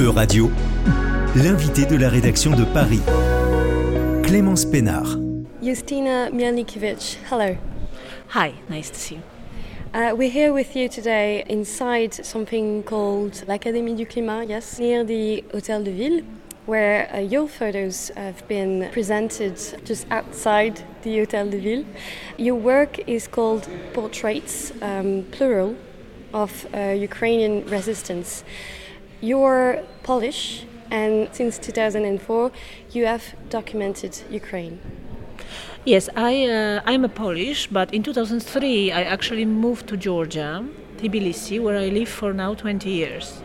E-Radio, l'invité de la rédaction de Paris, Clémence Pénard. Justina Mielnikiewicz, hello. Hi, nice to see you. Uh, we're here with you today inside something called l'Académie du Climat, yes, near the Hôtel de Ville, where uh, your photos have been presented just outside the Hôtel de Ville. Your work is called Portraits, um, plural, of uh, Ukrainian resistance. You're Polish, and since 2004, you have documented Ukraine. Yes, I uh, I'm a Polish, but in 2003 I actually moved to Georgia, Tbilisi, where I live for now 20 years.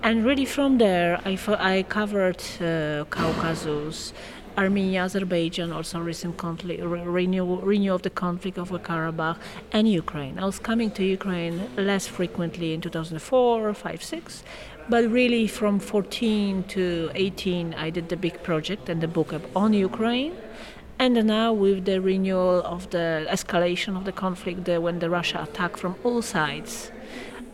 And really from there, I, I covered uh, Caucasus, Armenia, Azerbaijan, also recent conflict, renewal, renewal of the conflict of Karabakh, and Ukraine. I was coming to Ukraine less frequently in 2004, 5, 6, but really from 14 to 18, I did the big project and the book on Ukraine. And now, with the renewal of the escalation of the conflict, the, when the Russia attacked from all sides,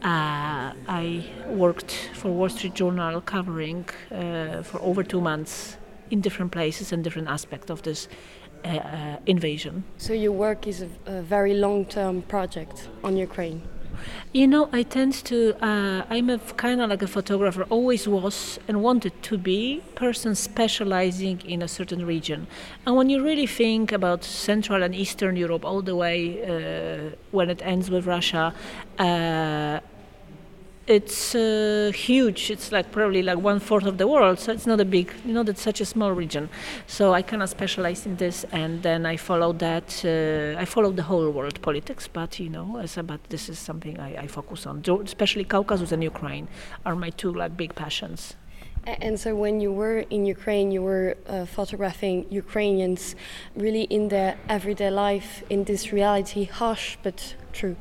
uh, I worked for Wall Street Journal covering uh, for over two months in different places and different aspects of this uh, uh, invasion. So your work is a, a very long-term project on Ukraine. You know, I tend to. Uh, I'm a kind of like a photographer, always was and wanted to be person specializing in a certain region. And when you really think about Central and Eastern Europe, all the way uh, when it ends with Russia, uh, it's uh, huge. It's like probably like one fourth of the world, so it's not a big, you know, that's such a small region. So I kind of specialize in this, and then I follow that. Uh, I follow the whole world politics, but you know, as a, but this is something I, I focus on. Especially Caucasus and Ukraine are my two like big passions. And so, when you were in Ukraine, you were uh, photographing Ukrainians really in their everyday life, in this reality, harsh but true.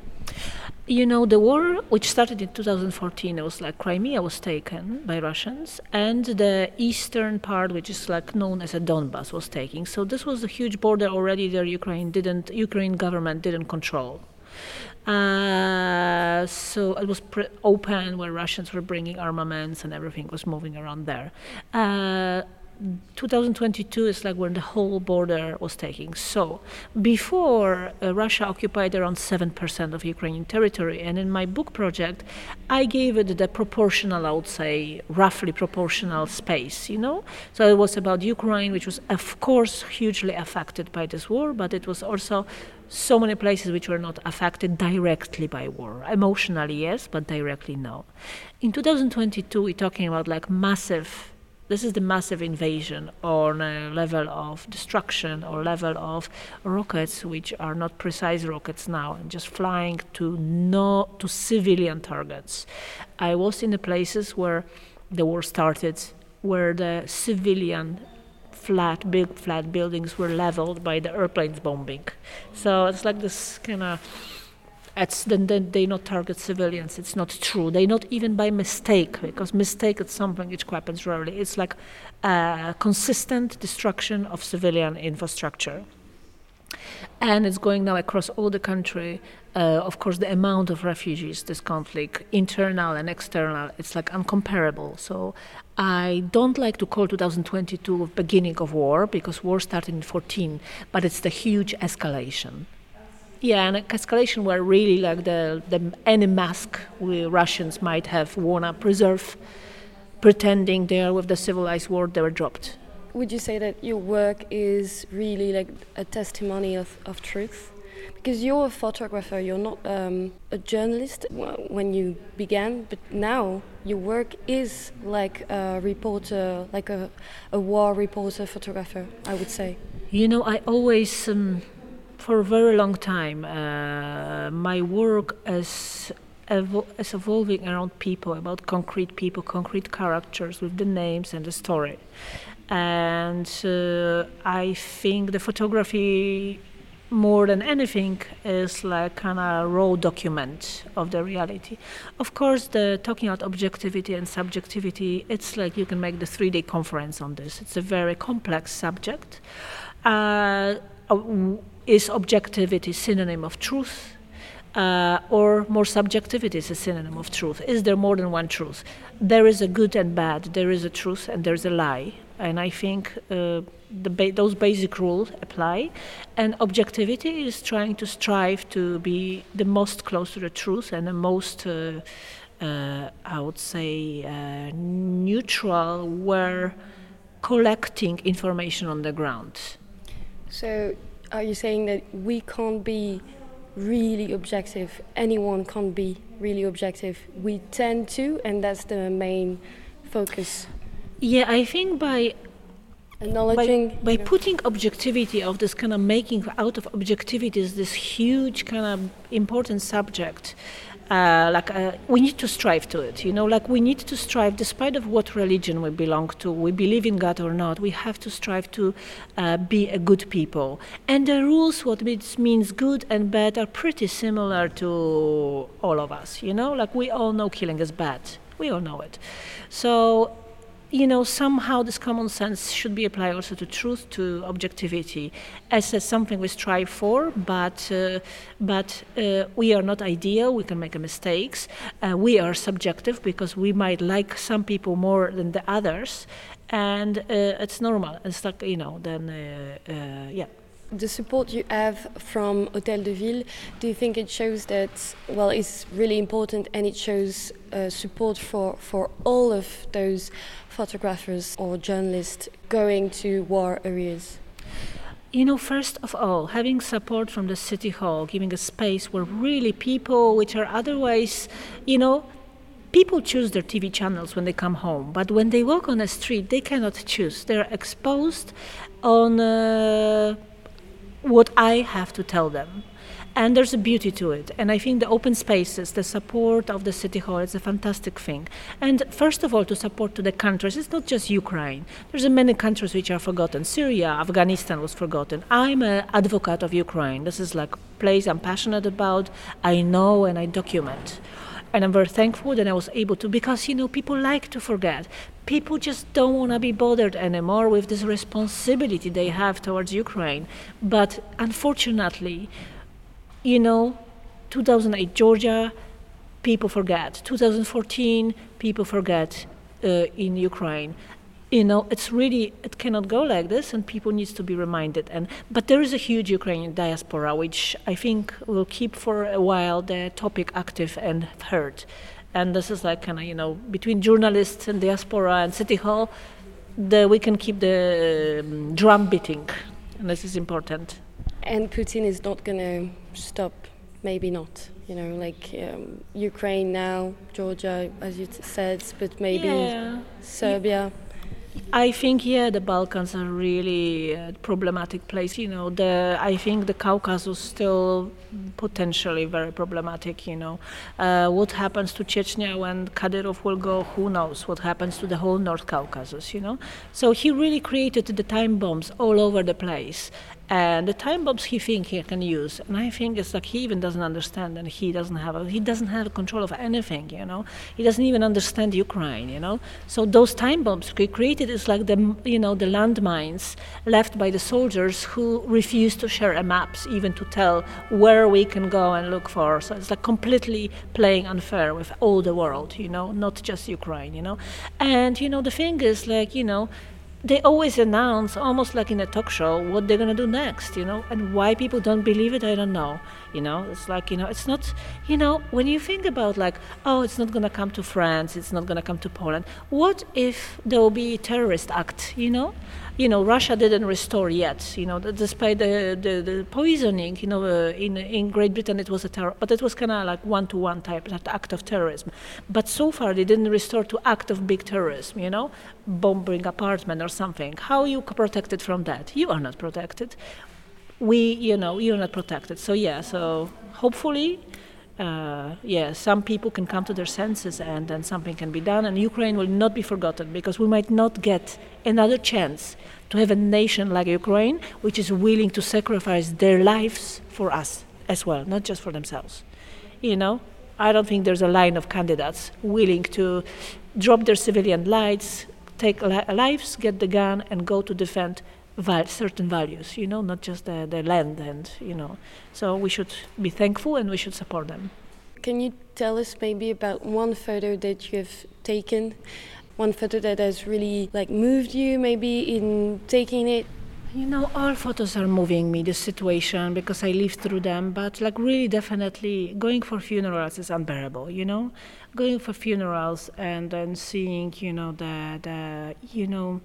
You know, the war, which started in 2014, it was like Crimea was taken by Russians, and the eastern part, which is like known as a Donbas, was taken. So this was a huge border already that Ukraine didn't, Ukraine government didn't control. Uh, so it was pre- open where Russians were bringing armaments and everything was moving around there. Uh, 2022 is like when the whole border was taking. So before uh, Russia occupied around 7% of Ukrainian territory, and in my book project, I gave it the proportional, I would say, roughly proportional space, you know? So it was about Ukraine, which was, of course, hugely affected by this war, but it was also so many places which were not affected directly by war. Emotionally, yes, but directly, no. In 2022, we're talking about like massive this is the massive invasion on a level of destruction or level of rockets, which are not precise rockets now, and just flying to no to civilian targets. I was in the places where the war started, where the civilian flat, big flat buildings were leveled by the airplanes bombing. So it's like this kind of it's then, then they not target civilians. It's not true. They not even by mistake, because mistake is something which happens rarely. It's like a consistent destruction of civilian infrastructure. And it's going now across all the country. Uh, of course, the amount of refugees, this conflict, internal and external, it's like uncomparable. So I don't like to call 2022 the beginning of war because war started in 14, but it's the huge escalation. Yeah, and escalation were really like the, the any mask we Russians might have worn up preserve, pretending they are with the civilized world, they were dropped. Would you say that your work is really like a testimony of, of truth? Because you're a photographer, you're not um, a journalist when you began, but now your work is like a reporter, like a, a war reporter photographer, I would say. You know, I always. Um, for a very long time, uh, my work is, evol- is evolving around people, about concrete people, concrete characters with the names and the story. And uh, I think the photography, more than anything, is like kind of raw document of the reality. Of course, the talking about objectivity and subjectivity, it's like you can make the three-day conference on this. It's a very complex subject. Uh, is objectivity synonym of truth? Uh, or more subjectivity is a synonym of truth. Is there more than one truth? There is a good and bad. There is a truth and there is a lie. And I think uh, ba- those basic rules apply. And objectivity is trying to strive to be the most close to the truth and the most, uh, uh I would say, uh, neutral, where collecting information on the ground. So, are you saying that we can't be really objective? Anyone can't be really objective. We tend to, and that's the main focus. Yeah, I think by acknowledging by, by putting objectivity of this kind of making out of objectivity is this huge kind of important subject uh, like uh, we need to strive to it you know like we need to strive despite of what religion we belong to we believe in god or not we have to strive to uh, be a good people. And the rules what it means good and bad are pretty similar to all of us you know like we all know killing is bad. We all know it. So you know, somehow this common sense should be applied also to truth, to objectivity, as, as something we strive for. But uh, but uh, we are not ideal. We can make mistakes. Uh, we are subjective because we might like some people more than the others, and uh, it's normal. It's like you know, then uh, uh, yeah the support you have from Hotel de Ville, do you think it shows that, well, it's really important and it shows uh, support for, for all of those photographers or journalists going to war areas? You know, first of all, having support from the city hall, giving a space where really people, which are otherwise, you know, people choose their TV channels when they come home, but when they walk on the street, they cannot choose. They're exposed on. Uh, what I have to tell them. And there's a beauty to it. And I think the open spaces, the support of the city hall is a fantastic thing. And first of all, to support to the countries, it's not just Ukraine. There's many countries which are forgotten. Syria, Afghanistan was forgotten. I'm an advocate of Ukraine. This is like a place I'm passionate about. I know and I document and I'm very thankful that I was able to because you know people like to forget. People just don't want to be bothered anymore with this responsibility they have towards Ukraine. But unfortunately, you know, 2008 Georgia, people forget. 2014, people forget uh, in Ukraine you know it's really it cannot go like this and people needs to be reminded. And but there is a huge ukrainian diaspora which i think will keep for a while the topic active and heard. And this is like kind of you know between journalists and diaspora and city hall the, we can keep the um, drum beating. And this is important. And putin is not going to stop maybe not you know like um, ukraine now georgia as you said but maybe yeah. serbia I think yeah, the Balkans are really a problematic place. You know, the I think the Caucasus still potentially very problematic. You know, uh, what happens to Chechnya when Kadyrov will go? Who knows? What happens to the whole North Caucasus? You know, so he really created the time bombs all over the place, and the time bombs he think he can use and i think it's like he even doesn't understand and he doesn't have a, he doesn't have control of anything you know? He doesn't even understand ukraine you know? So those time bombs he created is like the you know the landmines left by the soldiers who refuse to share a maps even to tell where we can go and look for. So it's like completely playing unfair with all the world you know? Not just ukraine you know? And you know the thing is like you know they always announce almost like in a talk show what they're going to do next you know and why people don't believe it i don't know you know? It's like you know it's not you know when you think about like oh it's not going to come to france it's not going to come to poland what if there will be a terrorist act you know you know, Russia didn't restore yet. You know, despite the, the, the poisoning, you know, uh, in in Great Britain it was a terror, but it was kind of like one-to-one type that act of terrorism. But so far they didn't restore to act of big terrorism. You know, bombing apartment or something. How you protected from that? You are not protected. We, you know, you're not protected. So yeah. So hopefully uh, yeah, some people can come to their senses and then something can be done. And Ukraine will not be forgotten because we might not get another chance to have a nation like Ukraine, which is willing to sacrifice their lives for us as well, not just for themselves. You know, I don't think there's a line of candidates willing to drop their civilian lives, take li- lives, get the gun, and go to defend val- certain values, you know, not just the, the land and, you know. So we should be thankful and we should support them. Can you tell us maybe about one photo that you've taken? One photo that has really like moved you maybe in taking it? You know, all photos are moving me, the situation, because I live through them. But, like, really, definitely, going for funerals is unbearable, you know? Going for funerals and then seeing, you know, the, the you know,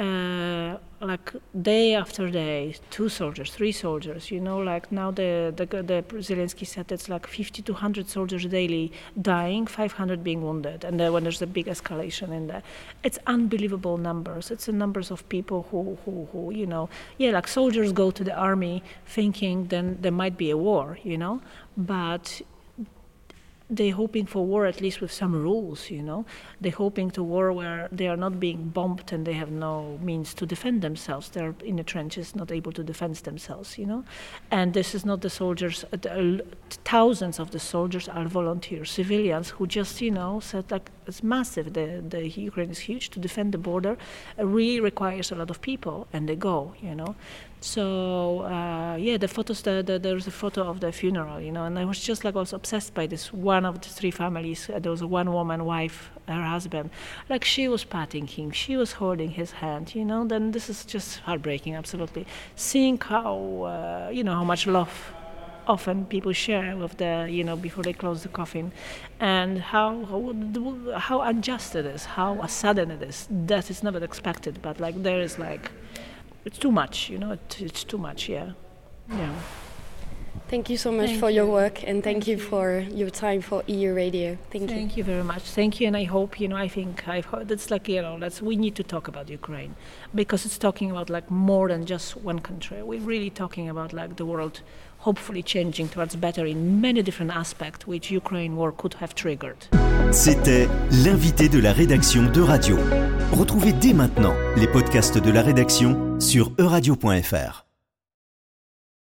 uh, like day after day, two soldiers, three soldiers. You know, like now the the, the Zelensky said it's like 50 to 100 soldiers daily dying, 500 being wounded, and then when there's a big escalation in there, it's unbelievable numbers. It's the numbers of people who, who who you know, yeah, like soldiers go to the army thinking then there might be a war, you know, but they're hoping for war at least with some rules, you know. They're hoping to war where they are not being bombed and they have no means to defend themselves. They're in the trenches, not able to defend themselves, you know. And this is not the soldiers. Uh, thousands of the soldiers are volunteers, civilians who just, you know, said like it's massive. The the Ukraine is huge. To defend the border, really requires a lot of people, and they go, you know. So uh, yeah, the photos. The, the, there's a photo of the funeral, you know, and I was just like I was obsessed by this one of the three families. Uh, there was one woman, wife, her husband. Like she was patting him, she was holding his hand, you know. Then this is just heartbreaking, absolutely. Seeing how uh, you know how much love often people share with the you know before they close the coffin and how how, how unjust it is how sudden it is that is never expected but like there is like it's too much, you know. It, it's too much, yeah, yeah. Thank you so much thank for you. your work and thank, thank you, for your time for EU Radio. Thank, thank you. Thank you very much. Thank you, and I hope you know. I think I've heard that's like you know that's we need to talk about Ukraine because it's talking about like more than just one country. We're really talking about like the world hopefully changing towards better in many different aspects which Ukraine war could have triggered. C'était l'invité de la rédaction de Radio. Retrouvez dès maintenant les podcasts de la rédaction sur euradio.fr.